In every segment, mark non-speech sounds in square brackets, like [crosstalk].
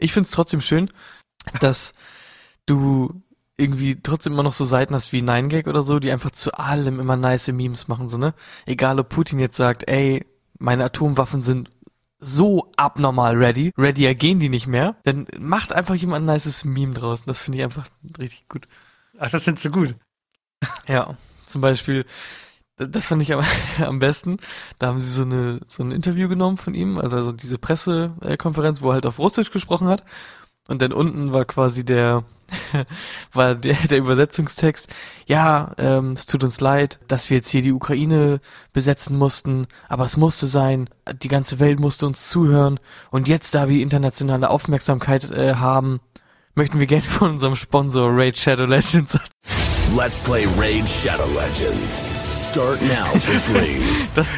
Ich find's trotzdem schön, dass du irgendwie trotzdem immer noch so Seiten hast wie 9gag oder so, die einfach zu allem immer nice Memes machen, so, ne? Egal ob Putin jetzt sagt, ey, meine Atomwaffen sind so abnormal ready, readier gehen die nicht mehr, dann macht einfach jemand ein nices Meme draußen. Das finde ich einfach richtig gut. Ach, das findest du gut. Ja, zum Beispiel, das fand ich am, [laughs] am besten. Da haben sie so eine so ein Interview genommen von ihm, also diese Pressekonferenz, wo er halt auf Russisch gesprochen hat. Und dann unten war quasi der [laughs] war der, der Übersetzungstext. Ja, ähm, es tut uns leid, dass wir jetzt hier die Ukraine besetzen mussten, aber es musste sein. Die ganze Welt musste uns zuhören. Und jetzt, da wir internationale Aufmerksamkeit äh, haben, möchten wir gerne von unserem Sponsor Raid Shadow Legends Let's play Raid Shadow Legends. Start now for free. [laughs] Das,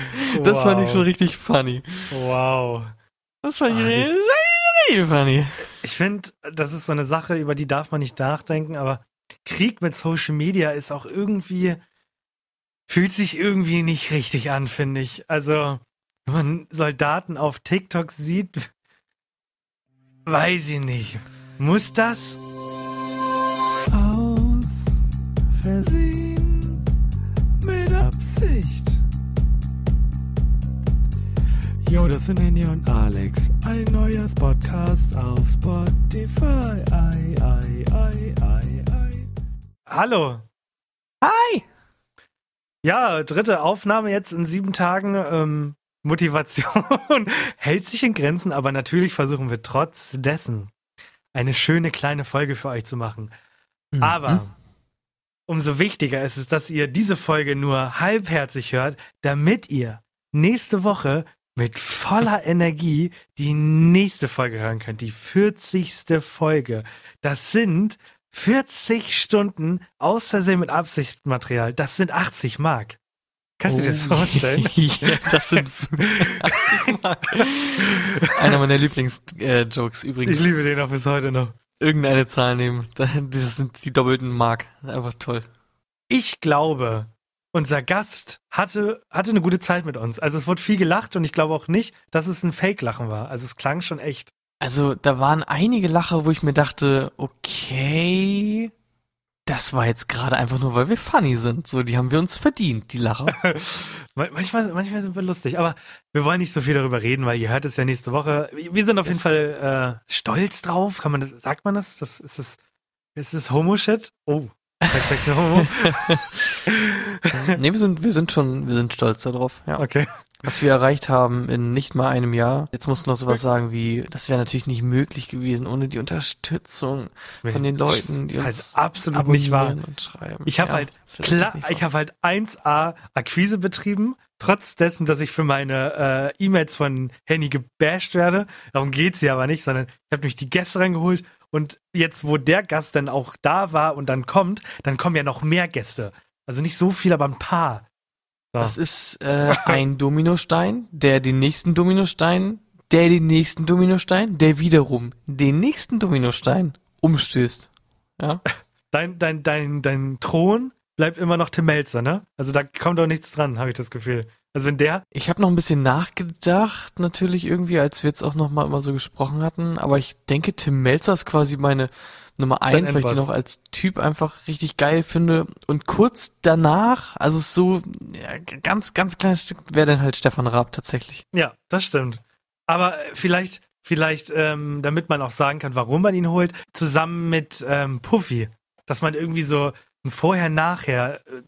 das Wow. fand ich schon richtig funny. Wow. Das fand ich Ah, richtig, richtig funny. Ich finde, das ist so eine Sache, über die darf man nicht nachdenken, aber Krieg mit Social Media ist auch irgendwie, fühlt sich irgendwie nicht richtig an, finde ich. Also, wenn man Soldaten auf TikTok sieht, [laughs] weiß ich nicht. Muss das? Versehen mit Absicht. Jo, das sind Henny und Alex. Ein neuer Podcast auf Spotify. Ei, ei, ei, ei, ei. Hallo. Hi! Ja, dritte Aufnahme jetzt in sieben Tagen. Ähm, Motivation [laughs] hält sich in Grenzen, aber natürlich versuchen wir trotz dessen eine schöne kleine Folge für euch zu machen. Mhm. Aber umso wichtiger ist es, dass ihr diese Folge nur halbherzig hört, damit ihr nächste Woche mit voller [laughs] Energie die nächste Folge hören könnt. Die 40. Folge. Das sind 40 Stunden aus Versehen mit Absicht Material. Das sind 80 Mark. Kannst du dir das Oh. vorstellen? [laughs] ja, das sind [laughs] einer meiner Lieblingsjokes Ich übrigens. liebe den auch bis heute noch. Irgendeine Zahl nehmen. [laughs] Das sind die doppelten Mark. Einfach toll. Ich glaube, unser Gast hatte, hatte eine gute Zeit mit uns. Also es wurde viel gelacht und ich glaube auch nicht, dass es ein Fake-Lachen war. Also es klang schon echt. Also da waren einige Lacher, wo ich mir dachte, okay, das war jetzt gerade einfach nur, weil wir funny sind. So, die haben wir uns verdient, die Lacher. [laughs] Man- Manchmal, manchmal sind wir lustig, aber wir wollen nicht so viel darüber reden, weil ihr hört es ja nächste Woche. Wir sind auf jeden Fall äh, stolz drauf. Kann man das, sagt man das? das ist es, ist es Homo-Shit? Oh. Hashtag Homo. [laughs] nee, wir sind, wir sind schon, wir sind stolz darauf, ja. Okay. Was wir erreicht haben in nicht mal einem Jahr. Jetzt musst du noch sowas sagen wie, das wäre natürlich nicht möglich gewesen ohne die Unterstützung von den Leuten, die Das uns ist halt absolut nicht wahr. und schreiben. Ich habe Ja, halt klar, ich habe halt 1A Akquise betrieben, trotz dessen, dass ich für meine äh, E-Mails von Henny gebasht werde. Darum geht's hier aber nicht, sondern ich habe mich die Gäste reingeholt und jetzt, wo der Gast dann auch da war und dann kommt, dann kommen ja noch mehr Gäste. Also nicht so viel, aber ein paar. Das ist äh, ein [laughs] Dominostein, der den nächsten Dominostein, der den nächsten Dominostein, der wiederum den nächsten Dominostein umstößt. Ja. dein, dein, dein, dein Thron bleibt immer noch Tim Melzer, ne? Also da kommt doch nichts dran, habe ich das Gefühl. Also wenn der, Ich habe noch ein bisschen nachgedacht, natürlich irgendwie, als wir jetzt auch noch mal immer so gesprochen hatten. Aber ich denke, Tim Melzer ist quasi meine Nummer eins, weil ich den auch als Typ einfach richtig geil finde. Und kurz danach, also so ja, ganz, ganz kleines Stück, wäre dann halt Stefan Raab tatsächlich. Ja, das stimmt. Aber äh, vielleicht, vielleicht, ähm, damit man auch sagen kann, warum man ihn holt, zusammen mit ähm, Puffy, dass man irgendwie so ein Vorher-Nachher äh,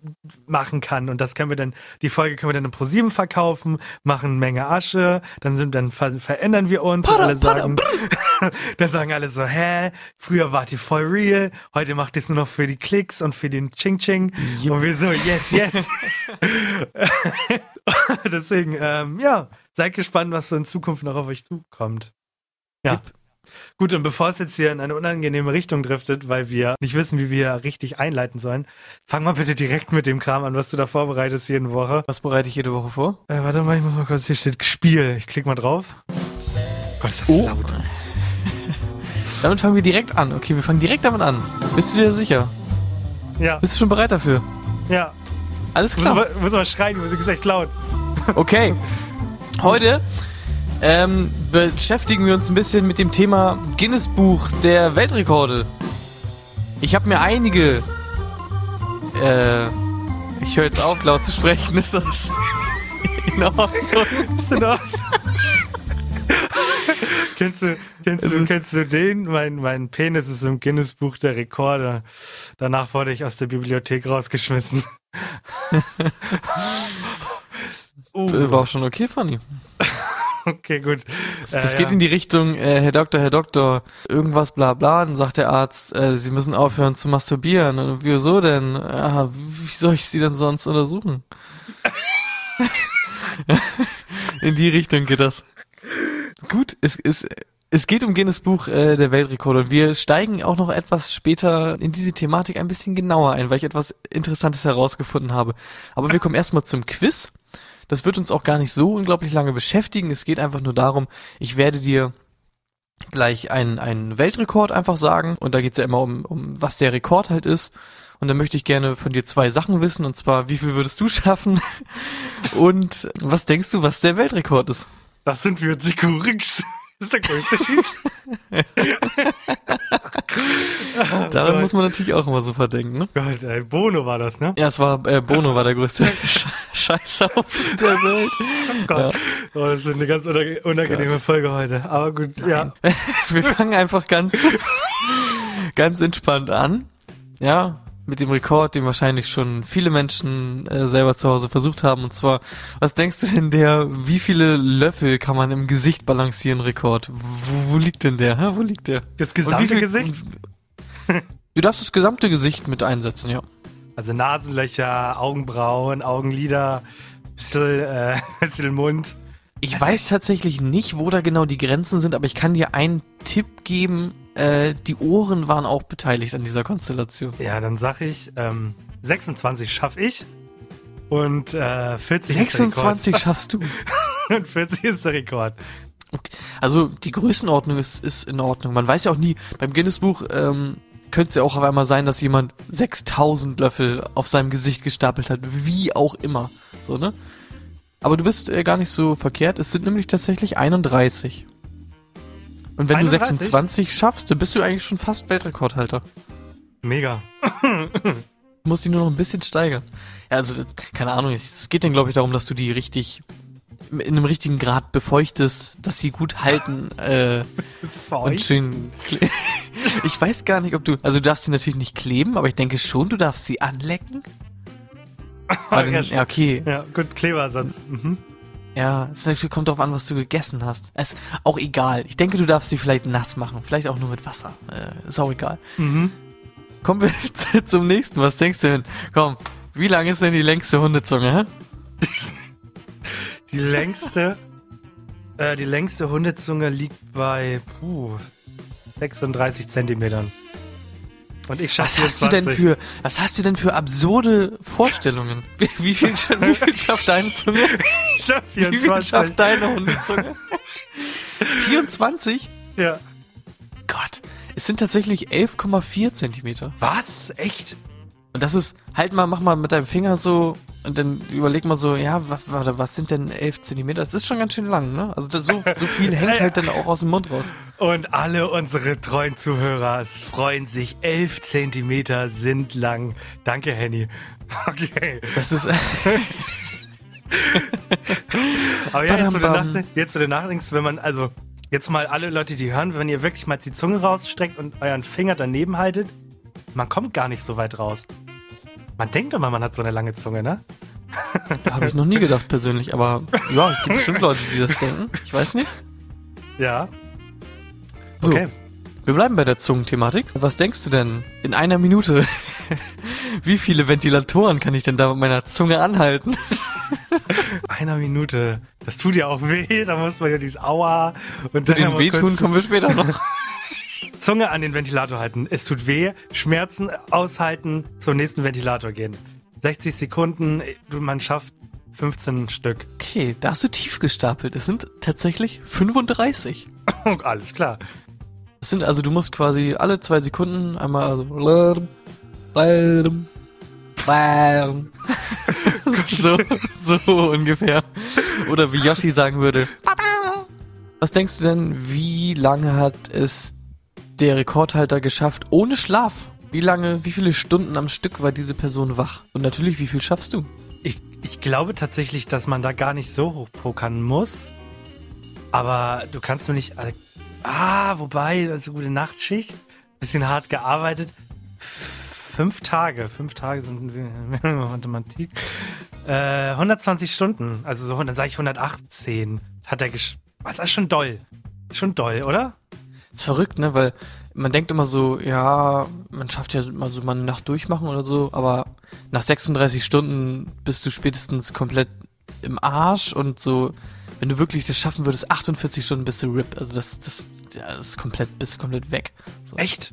machen kann und das können wir dann, die Folge können wir dann in ProSieben verkaufen, machen eine Menge Asche, dann sind, dann ver verändern wir uns Pada, alle pada, sagen, [laughs] dann sagen alle so, hä, früher wart ihr voll real, heute macht ihr es nur noch für die Klicks und für den Ching Ching und wir so, yes, yes. [laughs] Deswegen, ähm, ja, seid gespannt, was so in Zukunft noch auf euch zukommt. Ja. Yep. Gut, und bevor es jetzt hier in eine unangenehme Richtung driftet, weil wir nicht wissen, wie wir richtig einleiten sollen, fang mal bitte direkt mit dem Kram an, was du da vorbereitest jeden Woche. Was bereite ich jede Woche vor? Äh, warte mal, ich muss mal kurz, hier steht Spiel. Ich klicke mal drauf. Gott, ist das Oh. laut. [laughs] Damit fangen wir direkt an. Okay, wir fangen direkt damit an. Bist du dir sicher? Ja, Bist du schon bereit dafür? ja. Alles Muss klar. aber, muss aber schreien, die Musik ist echt laut. Okay. [laughs] Heute ähm, beschäftigen wir uns ein bisschen mit dem Thema Guinness Buch der Weltrekorde. Ich habe mir einige. Äh, ich höre jetzt auf, laut zu sprechen. [laughs] Ist das in Ordnung? Ist in Ordnung. kennst du, kennst Also- du, kennst du den? Mein, mein Penis ist im Guinness Buch der Rekorde. Danach wurde ich aus der Bibliothek rausgeschmissen. uh, [laughs] War auch schon okay, Fanny. [laughs] okay, gut. Das, Äh, das ja. geht in die Richtung, äh, Herr Doktor, Herr Doktor, irgendwas bla bla. Dann sagt der Arzt, äh, Sie müssen aufhören zu masturbieren. Und wieso denn? Ja, wie soll ich Sie denn sonst untersuchen? [laughs] in die Richtung geht das. Gut, es, es, es geht um Guinness Buch äh, der Weltrekorde und wir steigen auch noch etwas später in diese Thematik ein bisschen genauer ein, weil ich etwas Interessantes herausgefunden habe. Aber wir kommen erstmal zum Quiz. Das wird uns auch gar nicht so unglaublich lange beschäftigen. Es geht einfach nur darum, ich werde dir gleich einen, einen Weltrekord einfach sagen. Und da geht's ja immer um, um, was der Rekord halt ist. Und dann möchte ich gerne von dir zwei Sachen wissen. Und zwar, wie viel würdest du [laughs] schaffen? Und was denkst du, was der Weltrekord ist? Das sind wir Sikurix. Das ist der größte Schieß. [laughs] Daran Gott. muss man natürlich auch immer so verdenken, ne? Gott, ey, Bono war das, ne? Ja, es war, äh, Bono war der größte [laughs] Sch Scheißhaufen der Welt. Gott. Oh, das ist eine ganz unange- unangenehme Folge heute. Aber gut, ja. [laughs] Wir fangen einfach ganz, ganz entspannt an. Ja, mit dem Rekord, den wahrscheinlich schon viele Menschen äh, selber zu Hause versucht haben. Und zwar, was denkst du denn der, wie viele Löffel kann man im Gesicht balancieren, Rekord? Wo, wo liegt denn der? Hä? Wo liegt der? Das gesamte viel- Gesicht? Du darfst das gesamte Gesicht mit einsetzen, ja. Also Nasenlöcher, Augenbrauen, Augenlider, bisschen, äh, [laughs] bisschen Mund. Ich weiß tatsächlich nicht, wo da genau die Grenzen sind, aber ich kann dir einen Tipp geben. Äh, die Ohren waren auch beteiligt an dieser Konstellation. Ja, dann sag ich, ähm, 26 schaff ich. Und äh, 40 26 schaffst du. [laughs] Und 40 ist der Rekord. Okay. Also die Größenordnung ist, ist in Ordnung. Man weiß ja auch nie, beim Guinness-Buch ähm, könnte es ja auch auf einmal sein, dass jemand 6000 Löffel auf seinem Gesicht gestapelt hat. Wie auch immer. So, ne? Aber du bist äh, gar nicht so verkehrt. Es sind nämlich tatsächlich 31. Und wenn 31? du 26 schaffst, dann bist du eigentlich schon fast Weltrekordhalter. Mega. [laughs] Du musst die nur noch ein bisschen steigern. Ja, also, keine Ahnung, es geht dann, glaube ich, darum, dass du die richtig in einem richtigen Grad befeuchtest, dass sie gut halten [laughs] äh, und schön. [laughs] ich weiß gar nicht, ob du. Also du darfst sie natürlich nicht kleben, aber ich denke schon, du darfst sie anlecken. Weil dann, ja, okay. Ja, gut, Klebersatz. Mhm. Ja, es kommt drauf an, was du gegessen hast. Es auch egal. Ich denke, du darfst sie vielleicht nass machen. Vielleicht auch nur mit Wasser. Äh, ist auch egal. Mhm. Kommen wir [laughs] zu- zum nächsten. Was denkst du denn? Komm, wie lang ist denn die längste Hundezunge, hä? Die längste, äh, die längste Hundezunge liegt bei puh, 36 Zentimetern. Und ich schaffe Was hast du denn für, was hast du denn für absurde Vorstellungen? Wie, [laughs] wie viel, [laughs] wie viel schafft deine Zunge? Ich schaff Wie viel 24. schafft deine Hundezunge? [laughs] 24? Ja. Gott, es sind tatsächlich 11,4 Zentimeter. Was? Echt? Und das ist, halt mal, mach mal mit deinem Finger so und dann überleg mal so, ja, was, warte, was sind denn 11 Zentimeter? Das ist schon ganz schön lang, ne? Also das, so, so viel [laughs] hängt halt dann auch aus dem Mund raus. Und alle unsere treuen Zuhörer freuen sich. 11 Zentimeter sind lang. Danke, Henny. [laughs] Okay. Das ist, [laughs] Aber ja, jetzt, bam. nach, jetzt, wo du nachdenkst, wenn man, also, jetzt mal alle Leute, die hören, wenn ihr wirklich mal die Zunge rausstreckt und euren Finger daneben haltet, man kommt gar nicht so weit raus. Man denkt immer, man hat so eine lange Zunge, ne? habe ich noch nie gedacht persönlich, aber ja, es gibt bestimmt Leute, die das denken. Ich weiß nicht. Ja. So, Okay. wir bleiben bei der Zungenthematik. Was denkst du denn in einer Minute? Wie viele Ventilatoren kann ich denn da mit meiner Zunge anhalten? Einer Minute. Das tut ja auch weh, da muss man ja dieses Aua und Zu dann den Wehtun kommen wir später noch. Zunge an den Ventilator halten. Es tut weh, Schmerzen aushalten, zum nächsten Ventilator gehen. 60 Sekunden, du, man schafft 15 Stück. Okay, da hast du tief gestapelt. Es sind tatsächlich 35. Oh, [laughs] alles klar. Es sind also, du musst quasi alle zwei Sekunden einmal also [laughs] so, so ungefähr. Oder wie Yoshi sagen würde. Was denkst du denn, wie lange hat es der Rekordhalter geschafft ohne Schlaf? Wie lange, wie viele Stunden am Stück war diese Person wach? Und natürlich, wie viel schaffst du? Ich, ich glaube tatsächlich, dass man da gar nicht so hoch pokern muss. Aber du kannst mir nicht. Ah, wobei, das eine gute Nachtschicht. Bisschen hart gearbeitet. Fünf Tage. Fünf Tage sind [laughs] Mathematik. Äh, 120 Stunden. Also so, dann sage ich 118. Hat er gesch. Was ist schon doll. Schon doll, oder? Ist verrückt, ne? Weil man denkt immer so, ja, man schafft ja mal so mal eine Nacht durchmachen oder so, aber nach 36 Stunden bist du spätestens komplett im Arsch und so, wenn du wirklich das schaffen würdest, 48 Stunden bist du RIP. Also das, das, ja, das ist komplett, bist du komplett weg. So. Echt?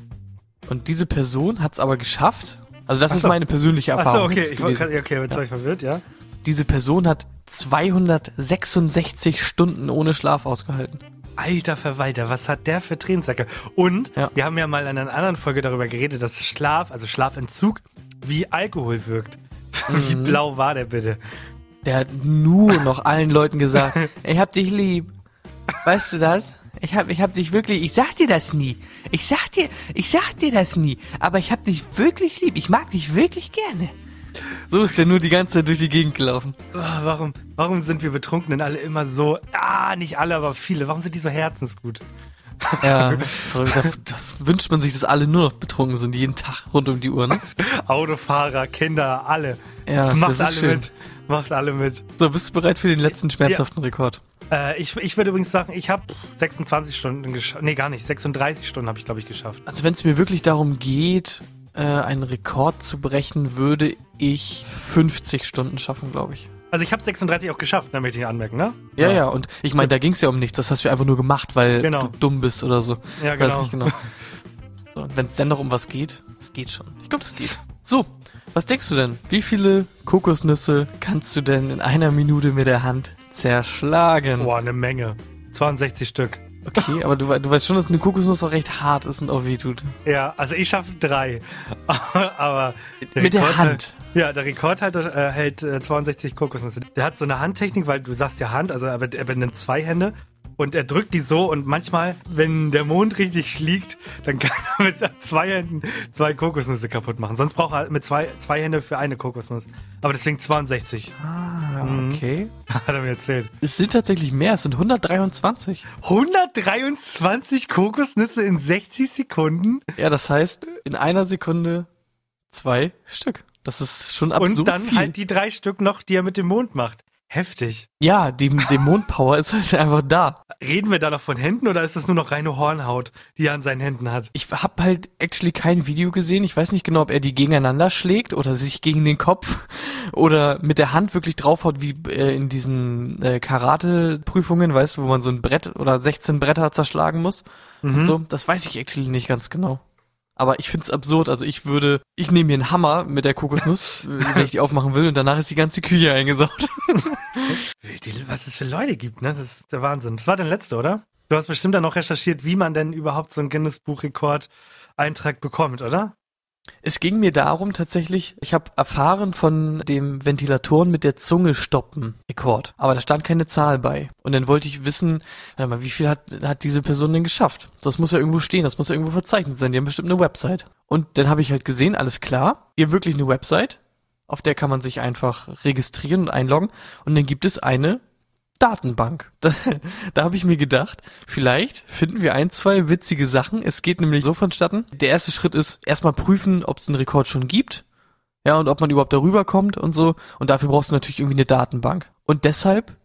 Und diese Person hat es aber geschafft. Also das Ach ist so. meine persönliche Erfahrung. Achso, okay, ich gewesen. okay, jetzt war ich verwirrt, ja. Diese Person hat 266 Stunden ohne Schlaf ausgehalten. Alter Verwalter, was hat der für Trainingssäcke? Und Ja. wir haben ja mal in einer anderen Folge darüber geredet, dass Schlaf, also Schlafentzug, wie Alkohol wirkt. [laughs] wie Mhm. blau war der bitte? Der hat nur noch allen Leuten gesagt, [laughs] ich hab dich lieb. Weißt du das? Ich hab, ich hab dich wirklich, ich sag dir das nie. Ich sag dir, ich sag dir das nie. Aber ich hab dich wirklich lieb. Ich mag dich wirklich gerne. So ist er nur die ganze Zeit durch die Gegend gelaufen. Ah, warum, warum sind wir Betrunkenen alle immer so, ah, nicht alle, aber viele, warum sind die so herzensgut? Ja, [laughs] da, da wünscht man sich, dass alle nur noch betrunken sind, jeden Tag rund um die Uhr. Ne? Autofahrer, Kinder, alle. Ja, das das macht so alle schön. mit. Macht alle mit. So, bist du bereit für den letzten schmerzhaften Rekord? Äh, ich, ich würde übrigens sagen, ich habe 26 Stunden geschafft. Nee, gar nicht. 36 Stunden habe ich, glaube ich, geschafft. Also wenn es mir wirklich darum geht, äh, einen Rekord zu brechen, würde ich 50 Stunden schaffen, glaube ich. Also ich habe 36 auch geschafft, da möchte ich anmerken, ne? Ja, ja, und ich meine, da ging es ja um nichts. Das hast du einfach nur gemacht, weil Genau. du dumm bist oder so. Ja, Weiß genau. nicht genau. [laughs] So, und wenn es dann noch um was geht, es geht schon. Ich glaube, das geht. So, was denkst du denn? Wie viele Kokosnüsse kannst du denn in einer Minute mit der Hand zerschlagen? Boah, eine Menge. 62 Stück. Okay, aber du, du weißt schon, dass eine Kokosnuss auch recht hart ist und auch weh tut. Ja, also ich schaffe drei. [laughs] Aber der Mit der Rekord- Hand. Ja, der Rekordhalter äh, hält äh, 62 Kokosnüsse. Der hat so eine Handtechnik, weil du sagst ja Hand, also er, er benimmt zwei Hände und er drückt die so und manchmal, wenn der Mond richtig schlägt, dann [laughs] kann er mit zwei Händen zwei Kokosnüsse kaputt machen. Sonst braucht er mit zwei, zwei Hände für eine Kokosnuss. Aber deswegen 62, Ah, Mhm. okay. [laughs] hat er mir erzählt. Es sind tatsächlich mehr, es sind 123. 123 Kokosnüsse in 60 Sekunden Ja, das heißt, in einer Sekunde zwei Stück. Das ist schon absurd und dann viel. halt die drei Stück noch, die er mit dem Mond macht. Heftig. ja, die, Mondpower ist halt einfach da. Reden wir da noch von Händen oder ist das nur noch reine Hornhaut, die er an seinen Händen hat? Ich habe halt actually kein Video gesehen. Ich weiß nicht genau, ob er die gegeneinander schlägt oder sich gegen den Kopf [laughs] oder mit der Hand wirklich draufhaut, wie äh, in diesen äh, Karate-Prüfungen, weißt du, wo man so ein Brett oder 16 Bretter zerschlagen muss. Und so, das weiß ich actually nicht ganz genau. Aber ich find's absurd. Also ich würde, ich nehme mir einen Hammer mit der Kokosnuss, [laughs] äh, wenn ich die aufmachen will, und danach ist die ganze Küche eingesaugt. [laughs] Die, was es für Leute gibt, ne? Das ist der Wahnsinn. Das war dein letzter, oder? Du hast bestimmt dann noch recherchiert, wie man denn überhaupt so einen Guinness-Buch-Rekord-Eintrag bekommt, oder? Es ging mir darum tatsächlich, ich habe erfahren von dem Ventilatoren mit der Zunge stoppen Rekord, aber da stand keine Zahl bei. Und dann wollte ich wissen, wie viel hat, hat diese Person denn geschafft? Das muss ja irgendwo stehen, das muss ja irgendwo verzeichnet sein, die haben bestimmt eine Website. Und dann habe ich halt gesehen, alles klar, ihr wirklich eine Website, auf der kann man sich einfach registrieren und einloggen und dann gibt es eine Datenbank. Da, [laughs] da habe ich mir gedacht, vielleicht finden wir ein, zwei witzige Sachen. Es geht nämlich so vonstatten. Der erste Schritt ist erstmal prüfen, ob es einen Rekord schon gibt. Ja, und ob man überhaupt darüber kommt und so. Und dafür brauchst du natürlich irgendwie eine Datenbank. Und deshalb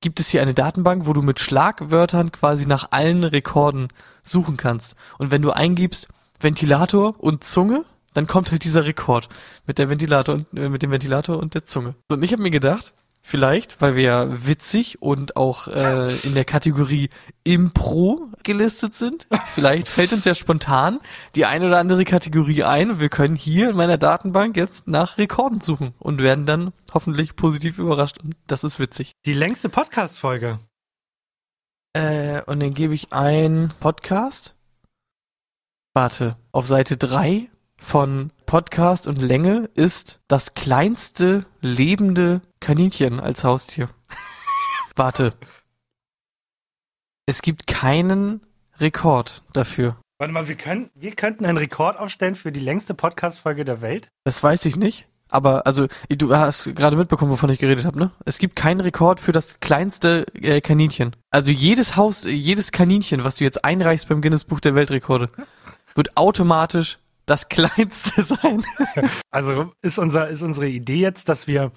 gibt es hier eine Datenbank, wo du mit Schlagwörtern quasi nach allen Rekorden suchen kannst. Und wenn du eingibst Ventilator und Zunge, dann kommt halt dieser Rekord mit der Ventilator und äh, mit dem Ventilator und der Zunge. Und ich habe mir gedacht, vielleicht, weil wir ja witzig und auch äh, in der Kategorie Impro gelistet sind, vielleicht fällt uns ja spontan die eine oder andere Kategorie ein wir können hier in meiner Datenbank jetzt nach Rekorden suchen und werden dann hoffentlich positiv überrascht und das ist witzig. Die längste Podcast-Folge. Äh, und dann gebe ich ein Podcast. Warte, auf Seite 3 von Podcast und Länge ist das kleinste lebende Kaninchen als Haustier. [laughs] Warte. Es gibt keinen Rekord dafür. Warte mal, wir, können, wir könnten einen Rekord aufstellen für die längste Podcast-Folge der Welt. Das weiß ich nicht. Aber also, du hast gerade mitbekommen, wovon ich geredet habe, ne? Es gibt keinen Rekord für das kleinste äh, Kaninchen. Also jedes Haus, jedes Kaninchen, was du jetzt einreichst beim Guinness Buch der Weltrekorde, wird automatisch das kleinste [laughs] sein. Also ist, unser, ist unsere Idee jetzt, dass wir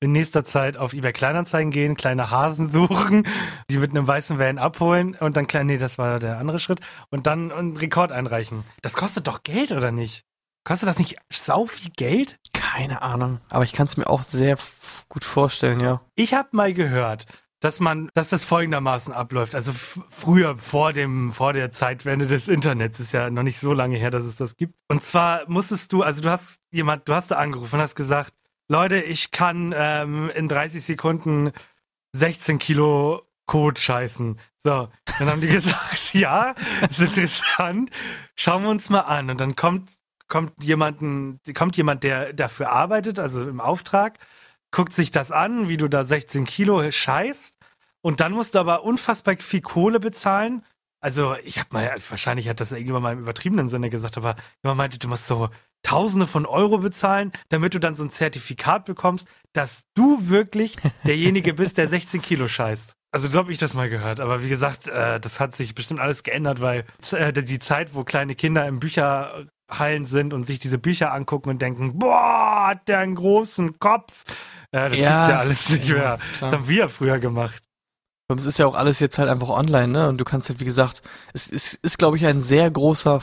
in nächster Zeit auf eBay Kleinanzeigen gehen, kleine Hasen [laughs] suchen, die mit einem weißen Van abholen und dann klein, nee, das war der andere Schritt und dann einen Rekord einreichen. Das kostet doch Geld, oder nicht? Kostet das nicht sau viel Geld? Keine Ahnung. Aber ich kann es mir auch sehr gut vorstellen, ja. Ich habe mal gehört, dass man, dass das folgendermaßen abläuft. Also früher, vor dem, vor der Zeitwende des Internets, ist ja noch nicht so lange her, dass es das gibt. Und zwar musstest du, also du hast jemand, du hast da angerufen und hast gesagt, Leute, ich kann ähm, in 30 Sekunden 16 Kilo Kot scheißen. So, dann haben die [laughs] gesagt, ja, ist interessant. Schauen wir uns mal an. Und dann kommt kommt jemanden, kommt jemand, der dafür arbeitet, also im Auftrag, guckt sich das an, wie du da 16 Kilo scheißt. Und dann musst du aber unfassbar viel Kohle bezahlen. Also, ich hab mal, wahrscheinlich hat das irgendjemand mal im übertriebenen Sinne gesagt, aber jemand meinte, du musst so Tausende von Euro bezahlen, damit du dann so ein Zertifikat bekommst, dass du wirklich derjenige bist, der 16 Kilo scheißt. Also so habe ich das mal gehört. Aber wie gesagt, äh, das hat sich bestimmt alles geändert, weil äh, die Zeit, wo kleine Kinder im Bücherhallen sind und sich diese Bücher angucken und denken, boah, hat der einen großen Kopf. Äh, das Ja, gibt's ja es alles nicht mehr. ja, Das haben wir früher gemacht. Es ist ja auch alles jetzt halt einfach online, ne? Und du kannst halt, wie gesagt, es ist, ist glaube ich, ein sehr großer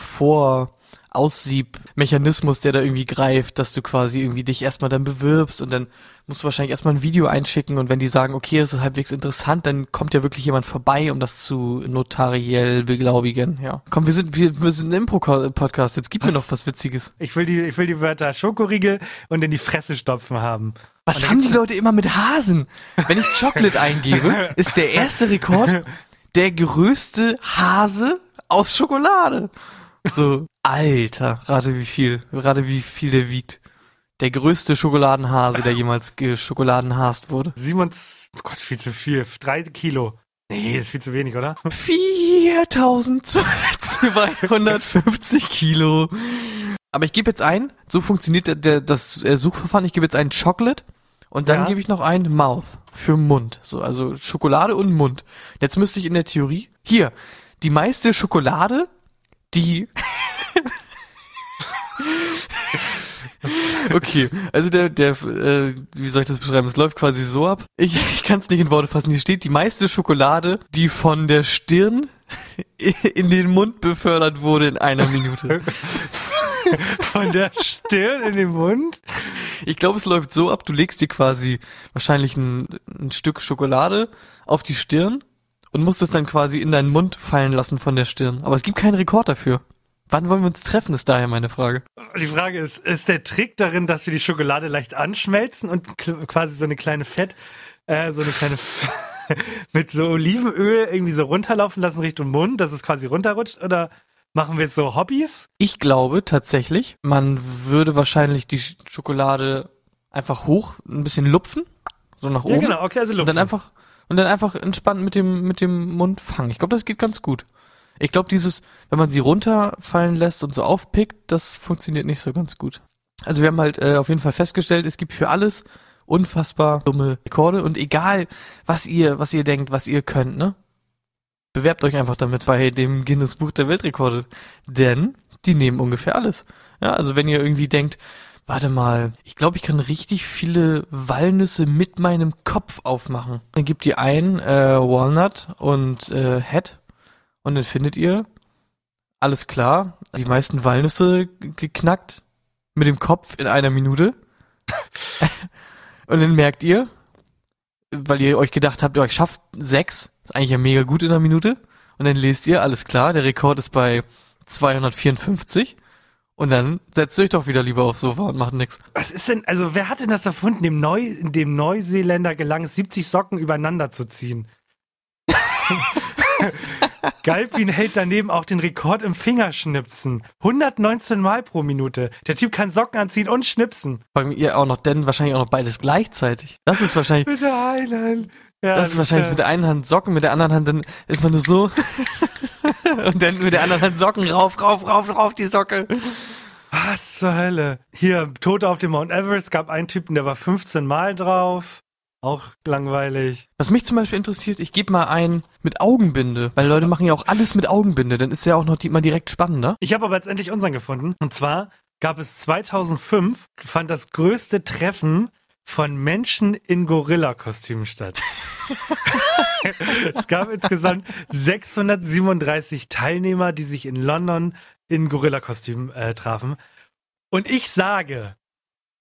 Vor-Aussieb-Mechanismus, der da irgendwie greift, dass du quasi irgendwie dich erstmal dann bewirbst und dann musst du wahrscheinlich erstmal ein Video einschicken und wenn die sagen, okay, es ist halbwegs interessant, dann kommt ja wirklich jemand vorbei, um das zu notariell beglaubigen, ja. Komm, wir sind, wir, wir sind ein Impro-Podcast, jetzt gib mir Was? noch was Witziges. Ich will die, ich will die Wörter Schokoriegel und in die Fresse stopfen haben. Was haben die Leute immer mit Hasen? Wenn ich Chocolate eingebe, [laughs] ist der erste Rekord der größte Hase aus Schokolade. So, Alter, rate wie viel, rate wie viel der wiegt. Der größte Schokoladenhase, der jemals geschokoladenhast wurde. 27, oh Gott, viel zu viel. Drei Kilo. Nee, ist viel zu wenig, oder? 4250 Kilo. Aber ich gebe jetzt ein, so funktioniert der, der, das äh, Suchverfahren, ich gebe jetzt ein Chocolate und dann Ja. gebe ich noch ein Mouth für Mund. So, also Schokolade und Mund. Jetzt müsste ich in der Theorie, hier, die meiste Schokolade, die Okay, also der, der, äh, wie soll ich das beschreiben? Es läuft quasi so ab. Ich, ich kann es nicht in Worte fassen. Hier steht die meiste Schokolade, die von der Stirn [laughs] in den Mund befördert wurde in einer Minute. Von der Stirn in den Mund? Ich glaube, es läuft so ab, du legst dir quasi wahrscheinlich ein, ein Stück Schokolade auf die Stirn und musst es dann quasi in deinen Mund fallen lassen von der Stirn. Aber es gibt keinen Rekord dafür. Wann wollen wir uns treffen, ist daher meine Frage. Die Frage ist, ist der Trick darin, dass wir die Schokolade leicht anschmelzen und quasi so eine kleine Fett, äh, so eine kleine [laughs] mit so Olivenöl irgendwie so runterlaufen lassen Richtung Mund, dass es quasi runterrutscht? Oder machen wir jetzt so Hobbys? Ich glaube tatsächlich, man würde wahrscheinlich die Sch- Schokolade einfach hoch ein bisschen lupfen, so nach oben. Ja, genau, okay, also Und Luft. dann einfach und dann einfach entspannt mit dem mit dem Mund fangen. Ich glaube, das geht ganz gut. Ich glaube, dieses, wenn man sie runterfallen lässt und so aufpickt, das funktioniert nicht so ganz gut. Also wir haben halt äh, auf jeden Fall festgestellt, es gibt für alles unfassbar dumme Rekorde und egal, was ihr was ihr denkt, was ihr könnt, ne? Bewerbt euch einfach damit bei dem Guinness Buch der Weltrekorde, denn die nehmen ungefähr alles. Ja, also wenn ihr irgendwie denkt, warte mal, ich glaube, ich kann richtig viele Walnüsse mit meinem Kopf aufmachen. Dann gebt ihr ein äh, Walnut und äh, Head und dann findet ihr alles klar, die meisten Walnüsse geknackt mit dem Kopf in einer Minute. [laughs] und dann merkt ihr, weil ihr euch gedacht habt, ich schafft sechs, ist eigentlich ja mega gut in einer Minute. Und dann lest ihr, alles klar, der Rekord ist bei 254. Und dann setzt euch doch wieder lieber aufs Sofa und macht nix. Was ist denn, also wer hat denn das erfunden, dem, Neu, dem Neuseeländer gelang es, 70 Socken übereinander zu ziehen? [laughs] Galpin hält daneben auch den Rekord im Fingerschnipsen. 119 Mal pro Minute. Der Typ kann Socken anziehen und schnipsen. Vor allem ihr auch noch, denn wahrscheinlich auch noch beides gleichzeitig. Das ist wahrscheinlich, Bitte heilen. Ja, das ist wahrscheinlich äh, mit der einen Hand Socken, mit der anderen Hand dann ist man nur so. [laughs] [laughs] und dann mit der anderen Hand Socken rauf, rauf, rauf, rauf die Socke. Was zur Hölle? Hier, Tote auf dem Mount Everest, gab einen Typen, der war 15 Mal drauf. Auch langweilig. Was mich zum Beispiel interessiert, ich gebe mal ein mit Augenbinde, weil Leute machen ja auch alles mit Augenbinde, dann ist ja auch noch die, mal direkt spannender. Ich habe aber jetzt endlich unseren gefunden. Und zwar gab es 2005, fand das größte Treffen von Menschen in Gorilla-Kostümen statt. [laughs] es gab insgesamt 637 Teilnehmer, die sich in London in Gorilla-Kostümen äh, trafen. Und ich sage,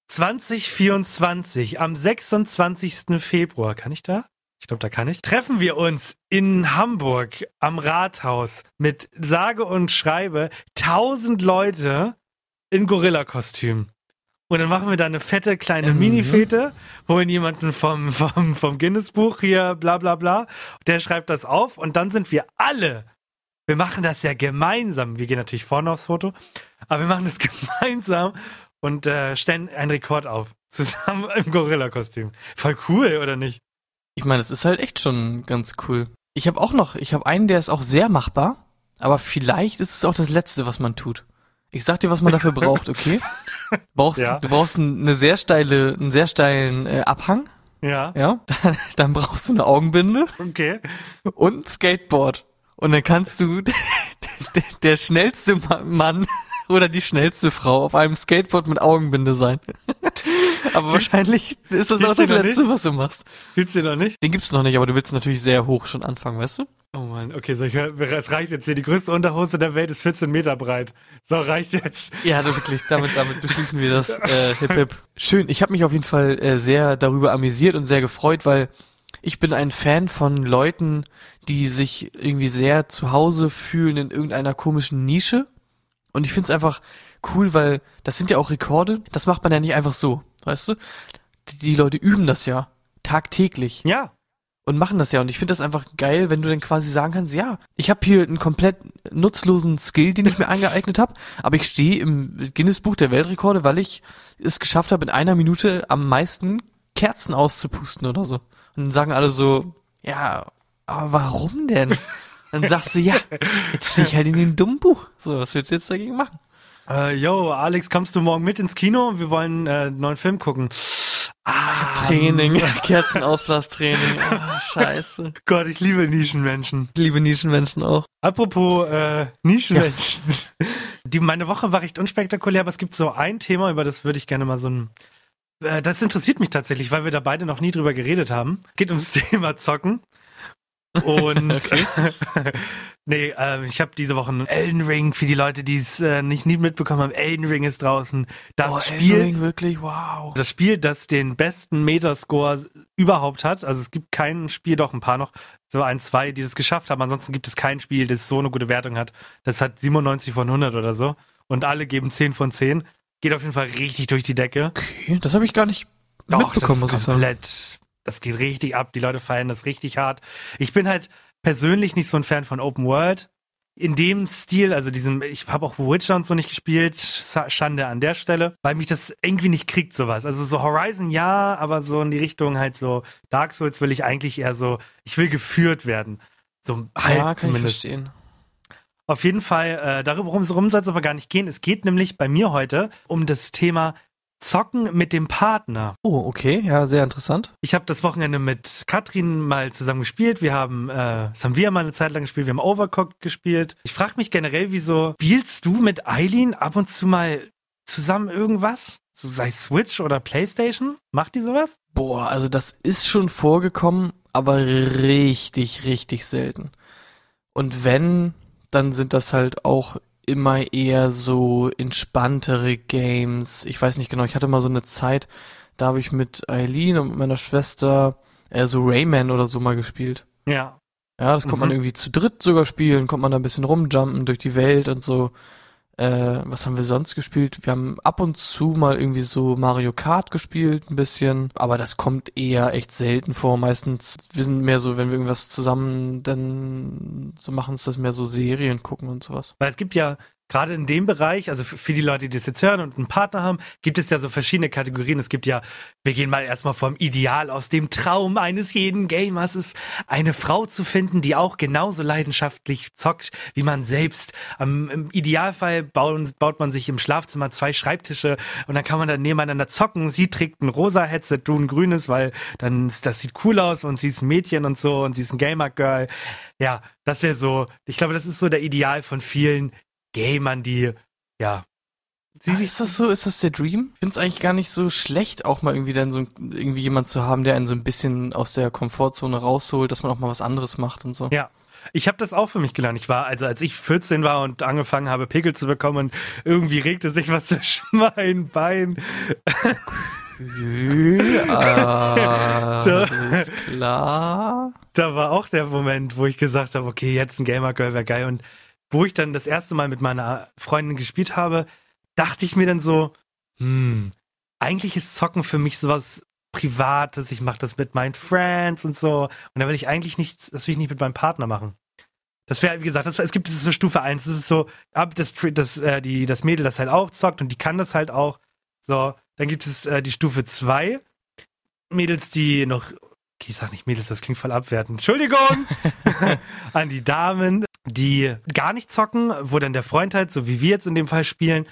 2024, am 26. Februar, kann ich da? Ich glaube, da kann ich. Treffen wir uns in Hamburg am Rathaus mit sage und schreibe 1000 Leute in Gorilla-Kostüm. Und dann machen wir da eine fette kleine Mhm. Mini-Fete, holen jemanden vom, vom, vom Guinness-Buch hier, bla bla bla. Der schreibt das auf und dann sind wir alle. Wir machen das ja gemeinsam. Wir gehen natürlich vorne aufs Foto, aber wir machen das [laughs] gemeinsam und äh, stellen einen Rekord auf. Zusammen [laughs] im Gorilla-Kostüm. Voll cool, oder nicht? Ich meine, das ist halt echt schon ganz cool. Ich habe auch noch, ich habe einen, der ist auch sehr machbar, aber vielleicht ist es auch das Letzte, was man tut. Ich sag dir, was man dafür braucht, okay? Du brauchst, Ja. du brauchst eine sehr steile, einen sehr steilen äh, Abhang, Ja. ja? [laughs] Dann, dann brauchst du eine Augenbinde Okay. und ein Skateboard. Und dann kannst du der, schnellste Ma- Mann oder die schnellste Frau auf einem Skateboard mit Augenbinde sein. [laughs] Aber wahrscheinlich ist das auch gibt's das Letzte, was du machst. Gibt's den noch nicht? Den gibt's noch nicht, aber du willst natürlich sehr hoch schon anfangen, weißt du? Oh Mann, okay, so ich hör, es reicht jetzt hier. Die größte Unterhose der Welt ist 14 Meter breit. So, reicht jetzt. Ja, wirklich, damit, damit beschließen wir das äh, Hip Hip. Schön, ich habe mich auf jeden Fall äh, sehr darüber amüsiert und sehr gefreut, weil ich bin ein Fan von Leuten, die sich irgendwie sehr zu Hause fühlen in irgendeiner komischen Nische. Und ich find's einfach cool, weil das sind ja auch Rekorde. Das macht man ja nicht einfach so, weißt du? Die, die Leute üben das ja tagtäglich Ja. Und machen das ja. Und ich finde das einfach geil, wenn du dann quasi sagen kannst, ja, ich habe hier einen komplett nutzlosen Skill, den ich mir [laughs] angeeignet habe, aber ich stehe im Guinness-Buch der Weltrekorde, weil ich es geschafft habe, in einer Minute am meisten Kerzen auszupusten oder so. Und dann sagen alle so, ja, aber warum denn? Dann sagst du, ja, jetzt stehe ich halt in dem dummen Buch. So, was willst du jetzt dagegen machen? Äh, yo, Alex, kommst du morgen mit ins Kino? Wir wollen äh, einen neuen Film gucken. Ah, Training, [laughs] Kerzenausblastraining. Oh, scheiße. [laughs] Gott, ich liebe Nischenmenschen. Ich liebe Nischenmenschen auch. Apropos äh, Nischenmenschen. [laughs] Die, meine Woche war recht unspektakulär, aber es gibt so ein Thema, über das würde ich gerne mal so ein. Äh, das interessiert mich tatsächlich, weil wir da beide noch nie drüber geredet haben. Geht ums Thema Zocken. Und [laughs] Okay. [laughs] nee, äh, ich habe diese Woche einen Elden Ring für die Leute, die es äh, nicht nie mitbekommen haben. Elden Ring ist draußen. Das Oh, Spiel, Elden Ring, wirklich, wow. das Spiel, das den besten Metascore überhaupt hat. Also es gibt kein Spiel, doch ein paar noch, so ein, zwei, die das geschafft haben. Ansonsten gibt es kein Spiel, das so eine gute Wertung hat. Das hat 97 von 100 oder so. Und alle geben 10 von 10. Geht auf jeden Fall richtig durch die Decke. Okay, das habe ich gar nicht Doch, mitbekommen, muss das ich ist sagen. komplett, das geht richtig ab. Die Leute feiern das richtig hart. Ich bin halt persönlich nicht so ein Fan von Open World. In dem Stil, also diesem, ich habe auch Witcher und so nicht gespielt, Sch- Schande an der Stelle, weil mich das irgendwie nicht kriegt, sowas. Also so Horizon ja, aber so in die Richtung halt so Dark Souls will ich eigentlich eher so, ich will geführt werden. So halb ja, kann zumindest. ich verstehen. Auf jeden Fall, äh, darum soll es aber gar nicht gehen. Es geht nämlich bei mir heute um das Thema Zocken mit dem Partner. Oh, okay, ja, sehr interessant. Ich habe das Wochenende mit Katrin mal zusammen gespielt. Wir haben, äh, das haben wir mal eine Zeit lang gespielt. Wir haben Overcooked gespielt. Ich frage mich generell, wieso spielst du mit Eileen ab und zu mal zusammen irgendwas? So sei Switch oder Playstation? Macht die sowas? Boah, also das ist schon vorgekommen, aber richtig, richtig selten. Und wenn, dann sind das halt auch immer eher so entspanntere Games. Ich weiß nicht genau, ich hatte mal so eine Zeit, da habe ich mit Eileen und meiner Schwester äh, so Rayman oder so mal gespielt. Ja. Ja, das konnte man Mhm. irgendwie zu dritt sogar spielen, konnte man da ein bisschen rumjumpen durch die Welt und so. Äh, was haben wir sonst gespielt? Wir haben ab und zu mal irgendwie so Mario Kart gespielt, ein bisschen. Aber das kommt eher echt selten vor. Meistens, wir sind mehr so, wenn wir irgendwas zusammen dann so machen, ist das mehr so Serien gucken und sowas. Weil es gibt ja gerade in dem Bereich, also für die Leute, die das jetzt hören und einen Partner haben, gibt es ja so verschiedene Kategorien. Es gibt ja, wir gehen mal erstmal vom Ideal aus dem Traum eines jeden Gamers ist, eine Frau zu finden, die auch genauso leidenschaftlich zockt, wie man selbst. Am, Im Idealfall bauen, baut man sich im Schlafzimmer zwei Schreibtische und dann kann man dann nebeneinander zocken. Sie trägt ein rosa Headset, du ein grünes, weil dann, das sieht cool aus und sie ist ein Mädchen und so und sie ist ein Gamer-Girl. Ja, das wäre so, ich glaube, das ist so der Ideal von vielen Gamern, die, ja. Sie, ist das so? Ist das der Dream? Ich finde es eigentlich gar nicht so schlecht, auch mal irgendwie dann so irgendwie jemand zu haben, der einen so ein bisschen aus der Komfortzone rausholt, dass man auch mal was anderes macht und so. Ja, ich habe das auch für mich gelernt. Ich war, also als ich 14 war und angefangen habe, Pickel zu bekommen, irgendwie regte sich was [laughs] zwischen meinen Beinen. Alles klar. Da war auch der Moment, wo ich gesagt habe, okay, jetzt ein Gamer Girl wäre geil. Und wo ich dann das erste Mal mit meiner Freundin gespielt habe, dachte ich mir dann so, hm, eigentlich ist Zocken für mich sowas Privates. Ich mache das mit meinen Friends und so. Und da will ich eigentlich nicht, das will ich nicht mit meinem Partner machen. Das wäre, wie gesagt, das, es gibt so Stufe 1, das ist so, ab das, das, äh, die, das Mädel das halt auch zockt und die kann das halt auch. So, dann gibt es äh, die Stufe 2. Mädels, die noch, okay, ich sag nicht Mädels, das klingt voll abwertend. Entschuldigung! [laughs] An die Damen, die gar nicht zocken, wo dann der Freund halt, so wie wir jetzt in dem Fall spielen,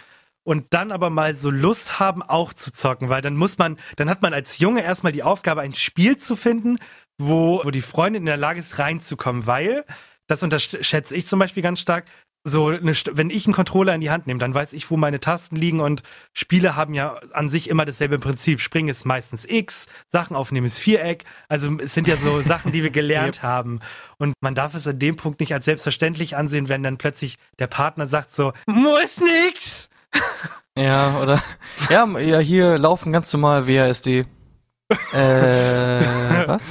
und dann aber mal so Lust haben, auch zu zocken, weil dann muss man, dann hat man als Junge erstmal die Aufgabe, ein Spiel zu finden, wo, wo die Freundin in der Lage ist, reinzukommen, weil, das unterschätze ich zum Beispiel ganz stark, so eine, wenn ich einen Controller in die Hand nehme, dann weiß ich, wo meine Tasten liegen und Spiele haben ja an sich immer dasselbe Prinzip. Springen ist meistens X, Sachen aufnehmen ist Viereck. Also es sind ja so [laughs] Sachen, die wir gelernt yep. haben. Und man darf es an dem Punkt nicht als selbstverständlich ansehen, wenn dann plötzlich der Partner sagt so, muss nix. [laughs] Ja, oder ja, ja, hier laufen ganz normal WASD. äh, [laughs] was?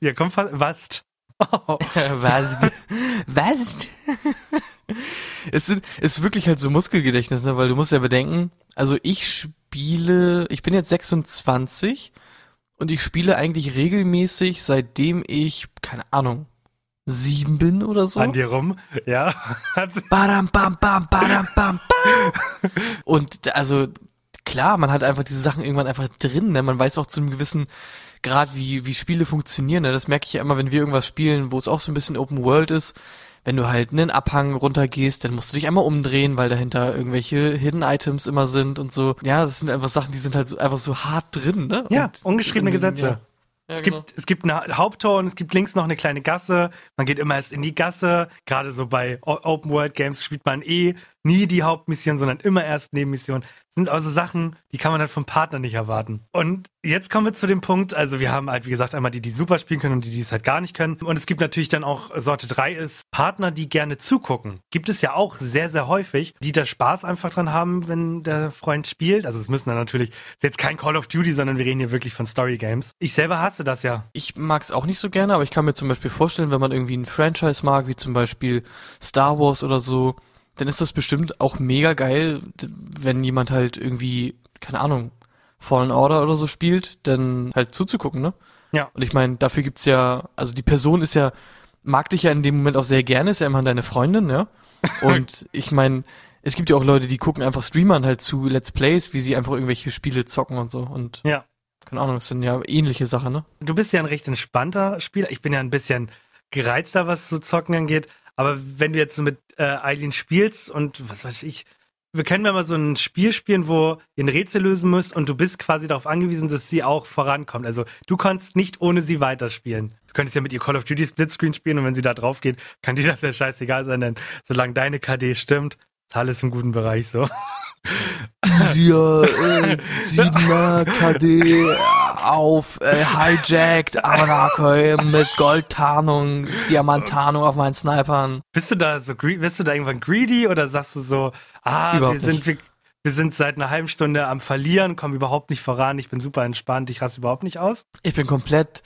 Ja, komm, was? Oh. [laughs] Was? Was? es sind, ist wirklich halt so Muskelgedächtnis, ne? Weil du musst ja bedenken, also ich spiele, ich bin jetzt 26 und ich spiele eigentlich regelmäßig, seitdem ich, keine Ahnung, sieben bin oder so. An dir rum, ja. [laughs] badam, bam, bam, badam, bam, bam. Und also, klar, man hat einfach diese Sachen irgendwann einfach drin, ne? Man weiß auch zu einem gewissen gerade wie, wie Spiele funktionieren. Ne? Das merke ich ja immer, wenn wir irgendwas spielen, wo es auch so ein bisschen Open World ist. Wenn du halt einen Abhang runtergehst, dann musst du dich einmal umdrehen, weil dahinter irgendwelche Hidden Items immer sind und so. Ja, das sind einfach Sachen, die sind halt so, einfach so hart drin, ne? Ja, und, ungeschriebene Gesetze. Ja. Ja, es, genau. gibt, es gibt eine Haupttor und es gibt links noch eine kleine Gasse. Man geht immer erst in die Gasse. Gerade so bei Open World Games spielt man eh nie die Hauptmission, sondern immer erst Nebenmission. Sind also Sachen, die kann man halt vom Partner nicht erwarten. Und jetzt kommen wir zu dem Punkt, also wir haben halt, wie gesagt, einmal die, die super spielen können und die, die es halt gar nicht können. Und es gibt natürlich dann auch, Sorte 3 ist, Partner, die gerne zugucken. Gibt es ja auch sehr, sehr häufig, die da Spaß einfach dran haben, wenn der Freund spielt. Also es müssen dann natürlich, ist jetzt kein Call of Duty, sondern wir reden hier wirklich von Story Games. Ich selber hasse das ja. Ich mag es auch nicht so gerne, aber ich kann mir zum Beispiel vorstellen, wenn man irgendwie ein Franchise mag, wie zum Beispiel Star Wars oder so, dann ist das bestimmt auch mega geil, wenn jemand halt irgendwie, keine Ahnung, Fallen Order oder so spielt, dann halt zuzugucken, ne? Ja. Und ich meine, dafür gibt's ja, also die Person ist ja, mag dich ja in dem Moment auch sehr gerne, ist ja immer deine Freundin, ja? [laughs] Und ich meine, es gibt ja auch Leute, die gucken einfach Streamern halt zu Let's Plays, wie sie einfach irgendwelche Spiele zocken und so. Und ja. keine Ahnung, das sind ja ähnliche Sachen, ne? Du bist ja ein recht entspannter Spieler. Ich bin ja ein bisschen gereizter, was so Zocken angeht. Aber wenn du jetzt so mit äh, Eileen spielst und was weiß ich, wir können ja mal so ein Spiel spielen, wo ihr ein Rätsel lösen müsst und du bist quasi darauf angewiesen, dass sie auch vorankommt. Also du kannst nicht ohne sie weiterspielen. Du könntest ja mit ihr Call of Duty Splitscreen spielen und wenn sie da drauf geht, kann dir [laughs] das ja scheißegal sein, denn solange deine KD stimmt, ist alles im guten Bereich so. [laughs] Easier, äh, 7er KD auf äh, hijacked Amanakoi mit Goldtarnung, Diamanttarnung auf meinen Snipern. Bist du da so bist du da irgendwann greedy oder sagst du so, ah, Überhaupt wir sind wir, wir sind seit einer halben Stunde am verlieren, kommen überhaupt nicht voran, ich bin super entspannt, ich raste überhaupt nicht aus? Ich bin komplett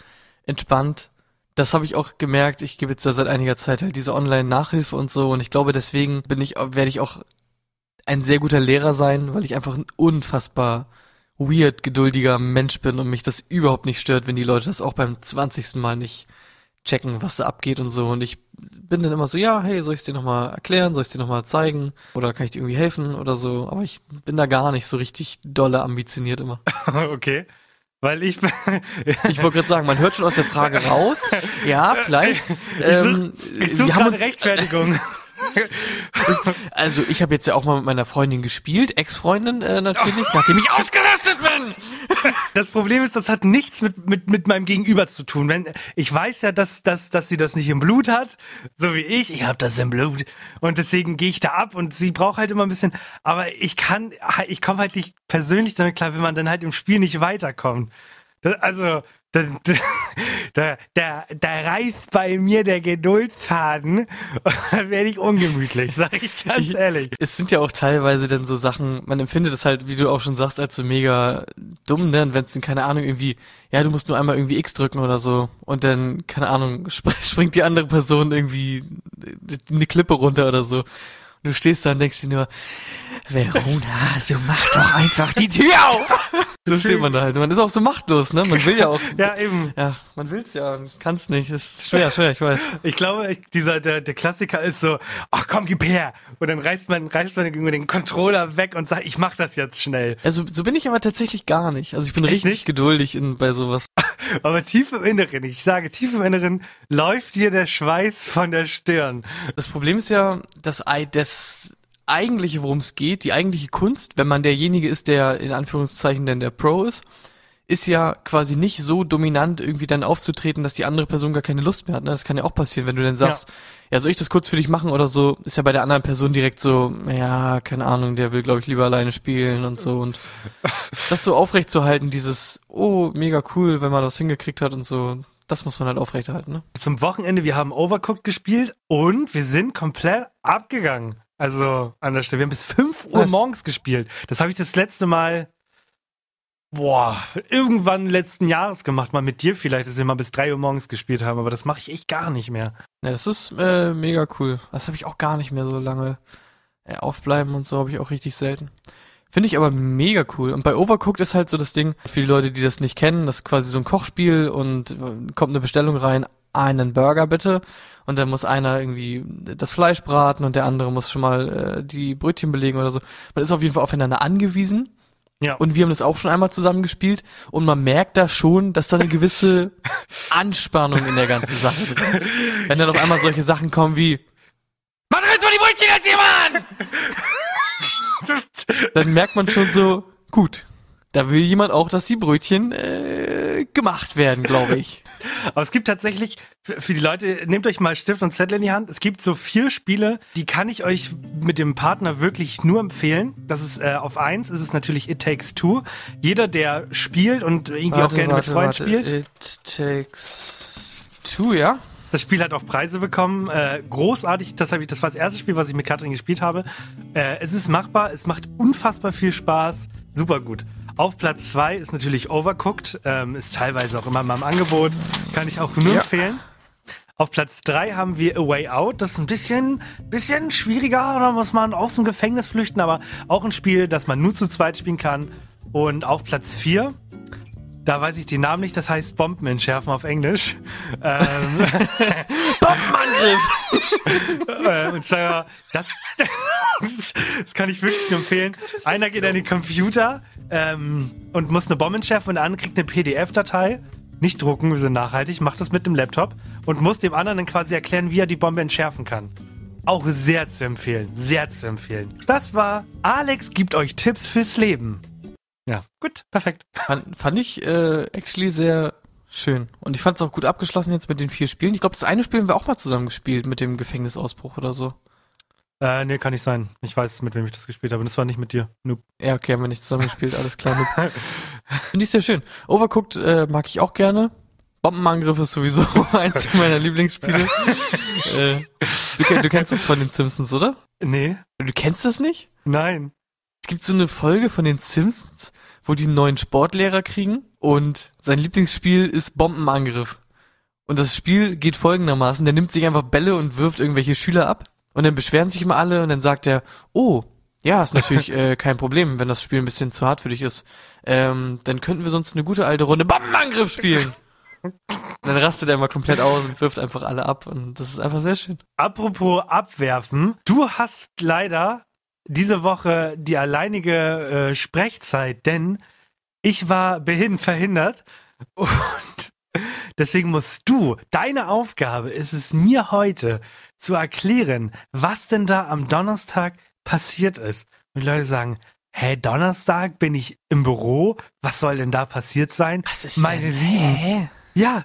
entspannt. Das habe ich auch gemerkt. Ich gebe jetzt ja seit einiger Zeit halt diese Online-Nachhilfe und so und ich glaube, deswegen bin ich werde ich auch ein sehr guter Lehrer sein, weil ich einfach ein unfassbar weird geduldiger Mensch bin und mich das überhaupt nicht stört, wenn die Leute das auch beim zwanzigsten Mal nicht checken, was da abgeht und so. Und ich bin dann immer so, ja, hey, soll ich es dir nochmal erklären, soll ich es dir nochmal zeigen oder kann ich dir irgendwie helfen oder so. Aber ich bin da gar nicht so richtig dolle ambitioniert immer. [laughs] okay. Weil ich. [laughs] ich wollte gerade sagen, man hört schon aus der Frage raus. Ja, [laughs] vielleicht. Ähm, ich suche such gerade Rechtfertigung. Also ich habe jetzt ja auch mal mit meiner Freundin gespielt, Ex-Freundin äh, natürlich, nachdem ich ausgerastet bin. Das Problem ist, das hat nichts mit, mit, mit meinem Gegenüber zu tun. Wenn ich weiß ja, dass, dass, dass sie das nicht im Blut hat, so wie ich. Ich habe das im Blut und deswegen gehe ich da ab und sie braucht halt immer ein bisschen. Aber ich kann, ich komme halt nicht persönlich damit klar, wenn man dann halt im Spiel nicht weiterkommt. Das, also da, da, da, da reißt bei mir der Geduldsfaden und dann werde ich ungemütlich, sag ich ganz ehrlich. Es sind ja auch teilweise dann so Sachen, man empfindet es halt, wie du auch schon sagst, als so mega dumm, ne? Und wenn es denn, keine Ahnung, irgendwie, ja, du musst nur einmal irgendwie X drücken oder so und dann, keine Ahnung, [laughs] springt die andere Person irgendwie eine Klippe runter oder so. Du stehst da und denkst dir nur, Verona, so mach doch einfach die Tür auf! So steht man da halt. Man ist auch so machtlos, ne? Man will ja auch. [laughs] ja, eben. Ja, man will's ja, kann's nicht. Ist schwer, schwer, ich weiß. Ich glaube, dieser, der, der Klassiker ist so, ach komm, gib her! Und dann reißt man, reißt man irgendwie den Controller weg und sagt, ich mach das jetzt schnell. Also, so bin ich aber tatsächlich gar nicht. Also, ich bin Echt richtig nicht? geduldig in, bei sowas. [laughs] aber tief im Inneren, ich sage, tief im Inneren läuft dir der Schweiß von der Stirn. Das Problem ist ja, dass das eigentliche, worum es geht, die eigentliche Kunst, wenn man derjenige ist, der in Anführungszeichen denn der Pro ist, ist ja quasi nicht so dominant irgendwie dann aufzutreten, dass die andere Person gar keine Lust mehr hat. Ne? Das kann ja auch passieren, wenn du dann sagst, ja. ja, soll ich das kurz für dich machen oder so, ist ja bei der anderen Person direkt so, ja, keine Ahnung, der will, glaube ich, lieber alleine spielen und so. Und [laughs] das so aufrecht zu halten, dieses, oh, mega cool, wenn man das hingekriegt hat und so, das muss man halt aufrechterhalten. Ne? Zum Wochenende, wir haben Overcooked gespielt und wir sind komplett abgegangen. Also an der Stelle. Wir haben bis 5 Uhr Was? morgens gespielt. Das habe ich das letzte Mal, boah, irgendwann letzten Jahres gemacht. Mal mit dir vielleicht, dass wir mal bis 3 Uhr morgens gespielt haben. Aber das mache ich echt gar nicht mehr. Ja, das ist äh, mega cool. Das habe ich auch gar nicht mehr so lange äh, aufbleiben und so habe ich auch richtig selten. Finde ich aber mega cool. Und bei Overcooked ist halt so das Ding, für die Leute, die das nicht kennen, das ist quasi so ein Kochspiel und äh, kommt eine Bestellung rein, einen Burger bitte. Und dann muss einer irgendwie das Fleisch braten und der andere muss schon mal äh, die Brötchen belegen oder so. Man ist auf jeden Fall aufeinander angewiesen. Ja. Und wir haben das auch schon einmal zusammen gespielt und man merkt da schon, dass da eine gewisse [laughs] Anspannung in der ganzen Sache drin ist. Wenn dann auf einmal solche Sachen kommen wie Mach jetzt mal die Brötchen jetzt jemand! dann merkt man schon so, gut, da will jemand auch, dass die Brötchen äh, gemacht werden, glaube ich. Aber es gibt tatsächlich, für die Leute, nehmt euch mal Stift und Zettel in die Hand. Es gibt so vier Spiele, die kann ich euch mit dem Partner wirklich nur empfehlen. Das ist äh, auf eins, ist es natürlich It Takes Two. Jeder, der spielt und irgendwie warte, auch gerne warte, mit Freunden spielt. It Takes Two, ja? Das Spiel hat auch Preise bekommen. Äh, großartig, das, ich, das war das erste Spiel, was ich mit Katrin gespielt habe. Äh, es ist machbar, es macht unfassbar viel Spaß. Super gut. Auf Platz zwei ist natürlich Overcooked, ähm, ist teilweise auch immer mal im Angebot, kann ich auch nur ja. empfehlen. Auf Platz drei haben wir A Way Out. Das ist ein bisschen, bisschen schwieriger, da muss man aus dem Gefängnis flüchten, aber auch ein Spiel, das man nur zu zweit spielen kann. Und auf Platz vier da weiß ich die Namen nicht, das heißt Bomben entschärfen auf Englisch. Ähm, [laughs] Bombenangriff! [laughs] äh, und zwar, das, [laughs] das kann ich wirklich empfehlen. Einer geht an den Computer ähm, und muss eine Bombe entschärfen und der andere kriegt eine PDF-Datei. Nicht drucken, wir sind nachhaltig, macht das mit dem Laptop und muss dem anderen dann quasi erklären, wie er die Bombe entschärfen kann. Auch sehr zu empfehlen, sehr zu empfehlen. Das war Alex gibt euch Tipps fürs Leben. Ja, gut, perfekt. Fand, fand ich äh, actually sehr schön. Und ich fand es auch gut abgeschlossen jetzt mit den vier Spielen. Ich glaube, das eine Spiel haben wir auch mal zusammen gespielt mit dem Gefängnisausbruch oder so. Äh, nee, kann nicht sein. Ich weiß, mit wem ich das gespielt habe. Das war nicht mit dir. Noob. Ja, okay, haben wir nicht zusammen gespielt. [laughs] Alles klar, Noob. Finde ich sehr schön. Overcooked äh, mag ich auch gerne. Bombenangriff ist sowieso [laughs] eins [laughs] meiner Lieblingsspiele. äh, du, du, kennst das von den Simpsons, oder? Nee. Du kennst das nicht? Nein. Es gibt so eine Folge von den Simpsons, wo die einen neuen Sportlehrer kriegen und sein Lieblingsspiel ist Bombenangriff. Und das Spiel geht folgendermaßen, der nimmt sich einfach Bälle und wirft irgendwelche Schüler ab und dann beschweren sich immer alle und dann sagt er, oh, ja, ist natürlich [laughs] äh, kein Problem, wenn das Spiel ein bisschen zu hart für dich ist. Ähm, dann könnten wir sonst eine gute alte Runde Bombenangriff spielen. dann rastet er immer komplett aus und wirft einfach alle ab und das ist einfach sehr schön. Apropos abwerfen, du hast leider diese Woche die alleinige äh, Sprechzeit, denn ich war behin verhindert und [laughs] deswegen musst du, deine Aufgabe ist es mir heute zu erklären, was denn da am Donnerstag passiert ist. Und die Leute sagen, hä, Donnerstag bin ich im Büro, was soll denn da passiert sein? Was ist Meine denn? Lieben, Hä? ja,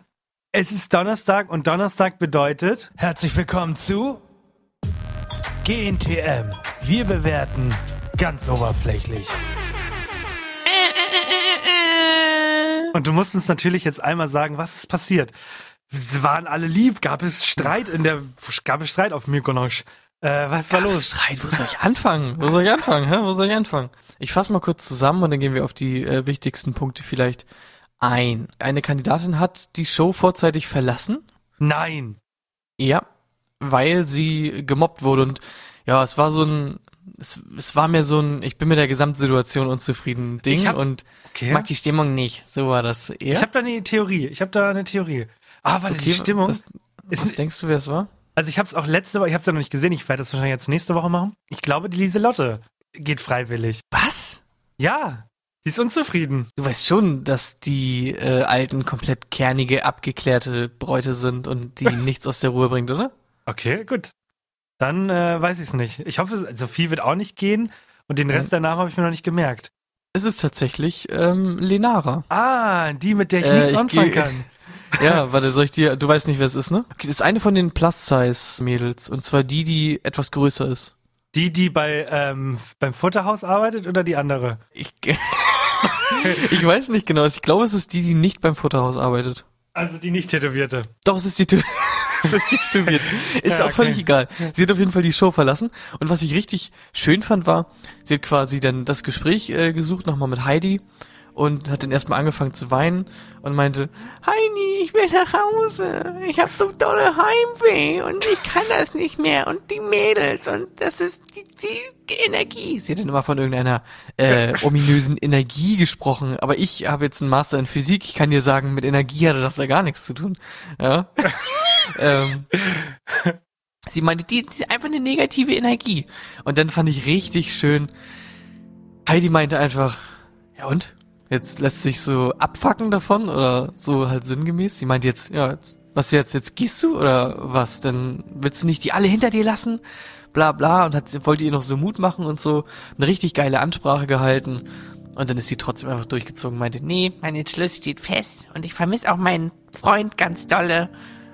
es ist Donnerstag und Donnerstag bedeutet herzlich willkommen zu GNTM. Wir bewerten ganz oberflächlich. Und du musst uns natürlich jetzt einmal sagen, was ist passiert. Sie waren alle lieb, gab es Streit in der, gab es Streit auf Mykonos. Äh, was war Gab's los? Streit, wo soll ich anfangen? Wo soll ich anfangen? Hä? Wo soll ich anfangen? Ich fasse mal kurz zusammen und dann gehen wir auf die äh, wichtigsten Punkte vielleicht ein. Eine Kandidatin hat die Show vorzeitig verlassen. Nein. Ja, weil sie gemobbt wurde und ja, es war so ein, es, es war mir so ein, ich bin mit der Gesamtsituation unzufrieden Ding Ich hab- und Okay. mag die Stimmung nicht. So war das eher. Ich habe da eine Theorie. Ich habe da eine Theorie. Ah, warte, die Okay, Stimmung. Was, ist, denkst du, wer es war? also ich habe es auch letzte Woche, ich habe es ja noch nicht gesehen. Ich werde das wahrscheinlich jetzt nächste Woche machen. Ich glaube, die Lieselotte geht freiwillig. Was? Ja, sie ist unzufrieden. Du weißt schon, dass die äh, alten komplett kernige, abgeklärte Bräute sind und die [laughs] nichts aus der Ruhe bringt, oder? Okay, gut. Dann äh, weiß ich es nicht. Ich hoffe, Sophie wird auch nicht gehen und den Rest der Namen habe ich mir noch nicht gemerkt. Es ist tatsächlich ähm, Lenara. Ah, die, mit der ich Äh, nichts ich anfangen kann. [laughs] Ja, warte, soll ich dir, du weißt nicht, wer es ist, ne? Okay, das ist eine von den Plus-Size-Mädels. Und zwar die, die etwas größer ist. Die, die bei ähm, beim Futterhaus arbeitet oder die andere? Ich, [laughs] ich weiß nicht genau. Ich glaube, es ist die, die nicht beim Futterhaus arbeitet. Also die nicht tätowierte. Doch, es ist die, Tü- [laughs] es ist die tätowiert. [laughs] Ist Ja, auch völlig okay. egal. Sie hat auf jeden Fall die Show verlassen. Und was ich richtig schön fand, war, sie hat quasi dann das Gespräch äh, gesucht, nochmal mit Heidi. Und hat dann erstmal angefangen zu weinen und meinte, Heidi, ich will nach Hause. Ich habe so dolle Heimweh und ich kann das nicht mehr. Und die Mädels und das ist die, die, Energie. Sie hat dann immer von irgendeiner äh, [laughs] ominösen Energie gesprochen. Aber ich habe jetzt einen Master in Physik. Ich kann dir sagen, mit Energie hatte das da gar nichts zu tun. Ja. [laughs] ähm, sie meinte, die, die ist einfach eine negative Energie. Und dann fand ich richtig schön, Heidi meinte einfach, ja und? Jetzt lässt sich so abfacken davon oder so halt sinngemäß. Sie meint jetzt, ja, jetzt, was jetzt, jetzt gehst du oder was? Dann willst du nicht die alle hinter dir lassen? Bla bla und hat, wollte ihr noch so Mut machen und so eine richtig geile Ansprache gehalten. Und dann ist sie trotzdem einfach durchgezogen meinte, nee, mein Entschluss steht fest und ich vermisse auch meinen Freund ganz dolle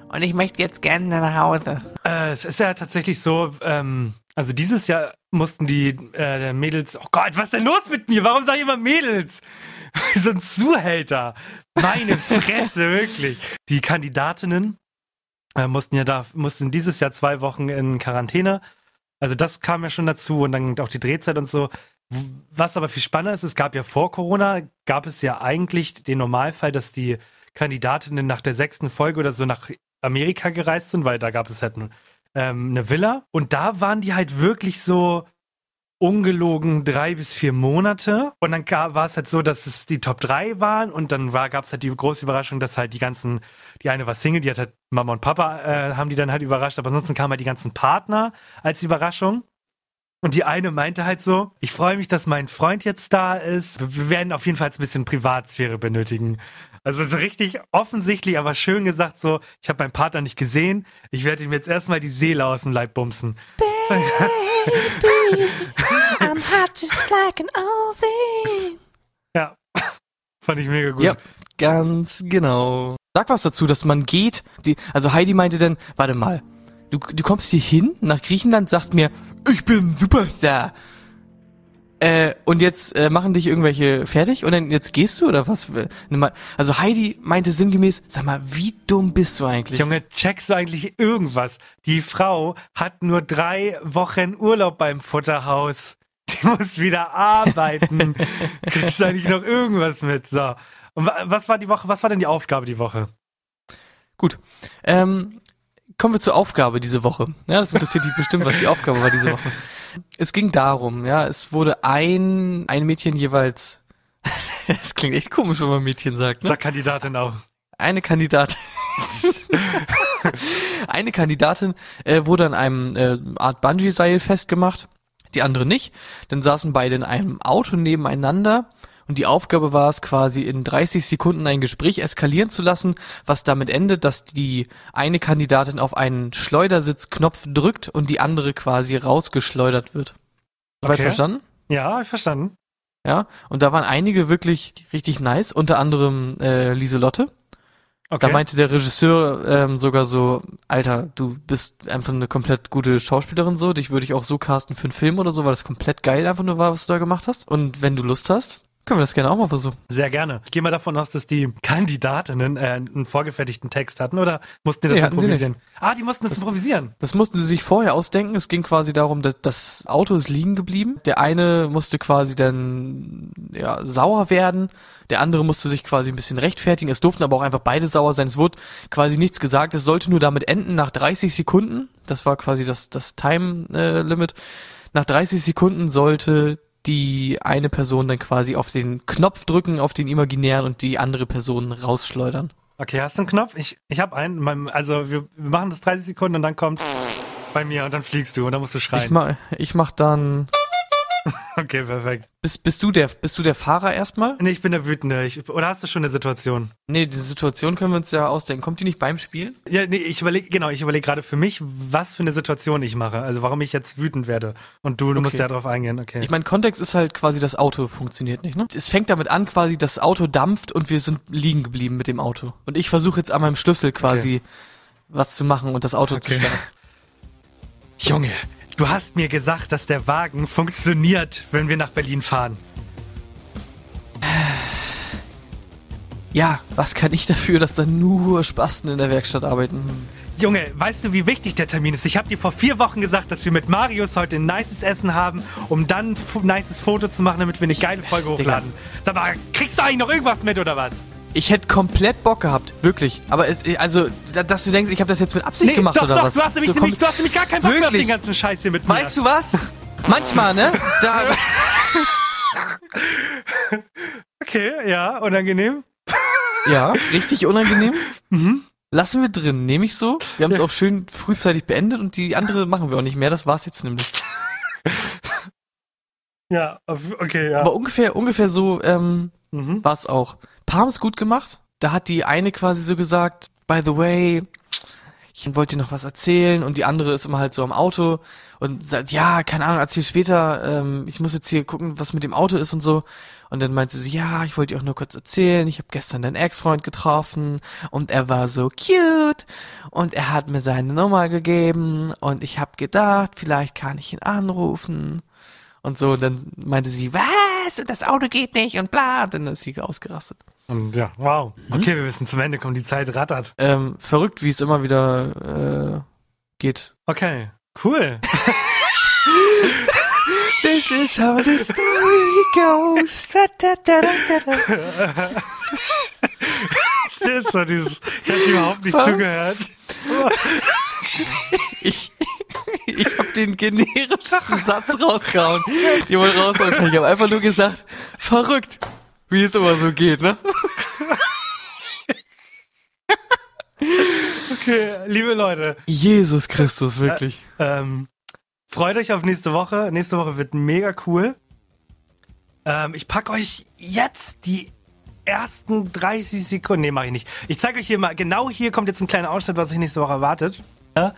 und ich möchte jetzt gerne nach Hause. Äh, es ist ja tatsächlich so, ähm, also dieses Jahr mussten die äh, Mädels, oh Gott, was ist denn los mit mir? Warum sag ich immer Mädels? [laughs] so ein Zuhälter. Meine [laughs] Fresse, wirklich. Die Kandidatinnen äh, mussten ja da, mussten dieses Jahr zwei Wochen in Quarantäne. Also das kam ja schon dazu und dann auch die Drehzeit und so. Was aber viel spannender ist, es gab ja vor Corona, gab es ja eigentlich den Normalfall, dass die Kandidatinnen nach der sechsten Folge oder so nach Amerika gereist sind, weil da gab es halt ein, ähm, eine Villa. Und da waren die halt wirklich so ungelogen drei bis vier Monate. Und dann war es halt so, dass es die Top 3 waren und dann war, gab es halt die große Überraschung, dass halt die ganzen, die eine war Single, die hat halt Mama und Papa, äh, haben die dann halt überrascht, aber ansonsten kamen halt die ganzen Partner als Überraschung. Und die eine meinte halt so, ich freue mich, dass mein Freund jetzt da ist. Wir werden auf jeden Fall ein bisschen Privatsphäre benötigen. Also so richtig offensichtlich, aber schön gesagt so, ich habe meinen Partner nicht gesehen. Ich werde ihm jetzt erstmal die Seele aus dem Leib bumsen. I'm hot just like an oven. Ja, fand ich mega gut. Ja, ganz genau. Sag was dazu, dass man geht. Die, also Heidi meinte dann, warte mal, du, du kommst hier hin nach Griechenland, sagst mir, ich bin Superstar. Äh, und jetzt äh, machen dich irgendwelche fertig und dann jetzt gehst du oder was? Also Heidi meinte sinngemäß, sag mal, wie dumm bist du eigentlich? Junge, checkst du eigentlich irgendwas? Die Frau hat nur drei Wochen Urlaub beim Futterhaus. Die muss wieder arbeiten. [laughs] Kriegst du eigentlich noch irgendwas mit? So. Und wa- was war die Woche? Was war denn die Aufgabe die Woche? Gut. Ähm, kommen wir zur Aufgabe diese Woche. Ja, das interessiert dich bestimmt, was die Aufgabe war diese Woche. [laughs] Es ging darum, ja, es wurde ein, ein Mädchen jeweils, [laughs] es klingt echt komisch, wenn man Mädchen sagt, ne? Sag Kandidatin auch. eine Kandidatin, [laughs] eine Kandidatin äh, wurde an einem äh, Art Bungee-Seil festgemacht, die andere nicht. Dann saßen beide in einem Auto nebeneinander und die Aufgabe war es quasi in 30 Sekunden ein Gespräch eskalieren zu lassen, was damit endet, dass die eine Kandidatin auf einen Schleudersitzknopf drückt und die andere quasi rausgeschleudert wird. Soweit Okay. verstanden? Ja, ich verstanden. Ja, und da waren einige wirklich richtig nice, unter anderem äh, Lieselotte. Okay. Da meinte der Regisseur ähm, sogar so, Alter, du bist einfach eine komplett gute Schauspielerin so, dich würde ich auch so casten für einen Film oder so, weil das komplett geil einfach nur war, was du da gemacht hast. Und wenn du Lust hast, können wir das gerne auch mal versuchen. Sehr gerne. Ich gehe mal davon aus, dass die Kandidatinnen äh, einen vorgefertigten Text hatten oder mussten die das Nee, improvisieren? Ah, die mussten das improvisieren. Das mussten sie sich vorher ausdenken. Es ging quasi darum, dass das Auto ist liegen geblieben. Der eine musste quasi dann ja, sauer werden. Der andere musste sich quasi ein bisschen rechtfertigen. Es durften aber auch einfach beide sauer sein. Es wurde quasi nichts gesagt. Es sollte nur damit enden nach 30 Sekunden. Das war quasi das, das Time-Limit. Nach 30 Sekunden sollte die eine Person dann quasi auf den Knopf drücken, auf den imaginären und die andere Person rausschleudern. Okay, hast du einen Knopf? Ich, ich habe einen. Also wir, wir machen das 30 Sekunden und dann kommt bei mir und dann fliegst du und dann musst du schreien. Ich mach, ich mach dann. [laughs] okay, perfekt. Bist, bist du der, bist du der Fahrer erstmal? Nee, ich bin der Wütende. Ich, oder hast du schon eine Situation? Nee, die Situation können wir uns ja ausdenken. Kommt die nicht beim Spielen? Ja, nee, ich überlege, genau, ich überlege gerade für mich, was für eine Situation ich mache. Also warum ich jetzt wütend werde. Und du, du musst Okay. ja drauf eingehen, okay. Ich meine, Kontext ist halt quasi, das Auto funktioniert nicht, ne? Es fängt damit an, quasi, das Auto dampft und wir sind liegen geblieben mit dem Auto. Und ich versuche jetzt an meinem Schlüssel quasi was zu machen und das Auto zu Okay. starten. [laughs] Junge, du hast mir gesagt, dass der Wagen funktioniert, wenn wir nach Berlin fahren. Ja, was kann ich dafür, dass da nur Spasten in der Werkstatt arbeiten? Junge, weißt du, wie wichtig der Termin ist? Ich habe dir vor vier Wochen gesagt, dass wir mit Marius heute ein nices Essen haben, um dann ein nices Foto zu machen, damit wir eine geile Folge hochladen. Sag mal, kriegst du eigentlich noch irgendwas mit oder was? Ich hätte komplett Bock gehabt, wirklich. Aber es, also, da- dass du denkst, ich habe das jetzt mit Absicht gemacht doch, oder doch, was? du hast, nämlich, So nämlich, du hast nämlich gar keinen Bock mehr auf den ganzen Scheiß hier mit mir. Weißt du was? Manchmal, ne? Da, [laughs] Okay, ja, unangenehm. Ja, richtig unangenehm. Lassen wir drin, nehme ich so. Wir haben es auch schön frühzeitig beendet und die andere machen wir auch nicht mehr. Das war's jetzt nämlich. Ja, okay, ja. Aber ungefähr, ungefähr so ähm, Mhm. war's auch. Paar haben's gut gemacht. Da hat die eine quasi so gesagt, by the way, ich wollte dir noch was erzählen und die andere ist immer halt so am Auto und sagt, ja, keine Ahnung, erzähl später, ähm, ich muss jetzt hier gucken, was mit dem Auto ist und so. Und dann meinte sie, ja, ich wollte dir auch nur kurz erzählen, ich habe gestern deinen Ex-Freund getroffen und er war so cute und er hat mir seine Nummer gegeben und ich habe gedacht, vielleicht kann ich ihn anrufen. Und so, und dann meinte sie, was? Und das Auto geht nicht und bla. Und dann ist sie ausgerastet. Und ja, wow. Mhm. Okay, wir müssen zum Ende kommen, die Zeit rattert. Ähm, verrückt, wie es immer wieder äh, geht. Okay, cool. This is how the story goes. Das ist so dieses, ich hab überhaupt nicht Was? zugehört. Ich, ich habe den generischsten Satz rausgehauen. Die wollen raushauen kann. Ich habe einfach nur gesagt, verrückt, wie es immer so geht, ne? [laughs] Okay, liebe Leute, Jesus Christus, wirklich. ähm, freut euch auf nächste Woche. Nächste Woche wird mega cool. Ähm, ich pack euch jetzt die ersten 30 Sekunden. Nee, mach ich nicht. Ich zeige euch hier mal, genau hier kommt jetzt ein kleiner Ausschnitt, was euch nächste Woche erwartet. Ja?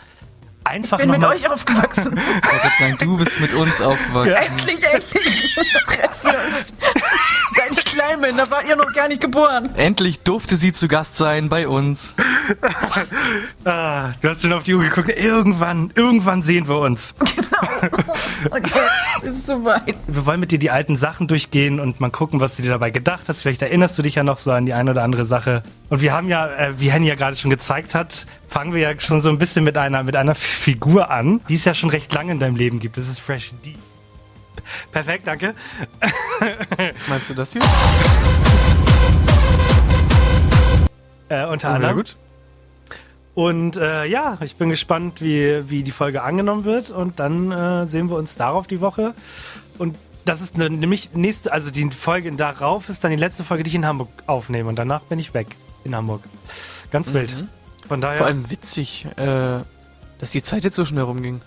Einfach bin mit euch aufgewachsen. Ich sagen, du bist mit uns aufgewachsen. endlich, endlich [laughs] klein bin, da wart ihr noch gar nicht geboren. Endlich durfte sie zu Gast sein bei uns. [laughs] Ah, du hast schon auf die Uhr geguckt. Irgendwann, irgendwann sehen wir uns. [laughs] Und jetzt ist es soweit. Wir wollen mit dir die alten Sachen durchgehen und mal gucken, was du dir dabei gedacht hast. Vielleicht erinnerst du dich ja noch so an die eine oder andere Sache. Und wir haben ja, äh, wie Henny ja gerade schon gezeigt hat, fangen wir ja schon so ein bisschen mit einer, mit einer Figur an, die es ja schon recht lange in deinem Leben gibt. Das ist Fresh D. Perfekt, danke. [laughs] Meinst du das hier? Äh, unter anderem. gut. Und äh, ja, ich bin gespannt, wie, wie die Folge angenommen wird. Und dann äh, sehen wir uns darauf die Woche. Und das ist ne, nämlich nächste, also die Folge darauf ist dann die letzte Folge, die ich in Hamburg aufnehme. Und danach bin ich weg. in Hamburg. Ganz wild. Mhm. Von daher. Vor allem witzig, äh, dass die Zeit jetzt so schnell rumging.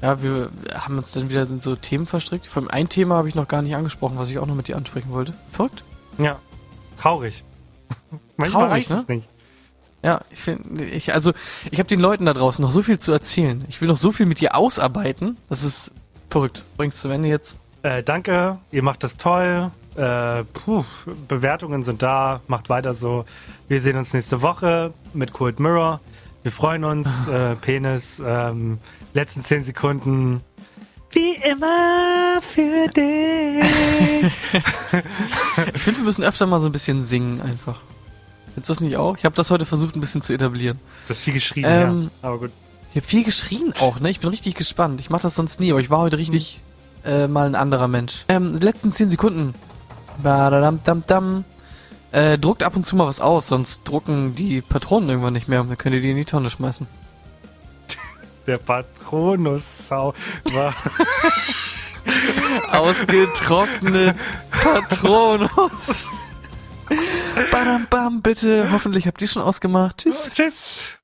Ja, wir haben uns dann wieder in so Themen verstrickt. Vor allem ein Thema habe ich noch gar nicht angesprochen, was ich auch noch mit dir ansprechen wollte. Verrückt? ja, traurig. [laughs] Manchmal Traurig, es nicht. Ja, ich finde, ich, also, ich habe den Leuten da draußen noch so viel zu erzählen. Ich will noch so viel mit dir ausarbeiten. Das ist verrückt. Bringst zum Ende jetzt. Äh, danke, ihr macht das toll. Äh, puh, Bewertungen sind da, macht weiter so. Wir sehen uns nächste Woche mit Cold Mirror. Wir freuen uns. [laughs] Äh, Penis, ähm, letzten 10 Sekunden. Wie immer für dich. [laughs] Ich finde, wir müssen öfter mal so ein bisschen singen einfach. Jetzt das nicht auch? Ich habe das heute versucht, ein bisschen zu etablieren. Das ist viel geschrien, Ähm, ja. Aber gut. Ich habe viel geschrien auch, ne? Ich bin richtig gespannt. Ich mache das sonst nie, aber ich war heute richtig äh, mal ein anderer Mensch. Ähm, die letzten 10 Sekunden. Badadam, dam, dam. Äh, druckt ab und zu mal was aus, sonst drucken die Patronen irgendwann nicht mehr. Dann könnt ihr die in die Tonne schmeißen. Der Patronus-Sau war. [laughs] Ausgetrocknet Patronus. Badam, bam, bitte. Hoffentlich habt ihr schon ausgemacht. Tschüss. Tschüss.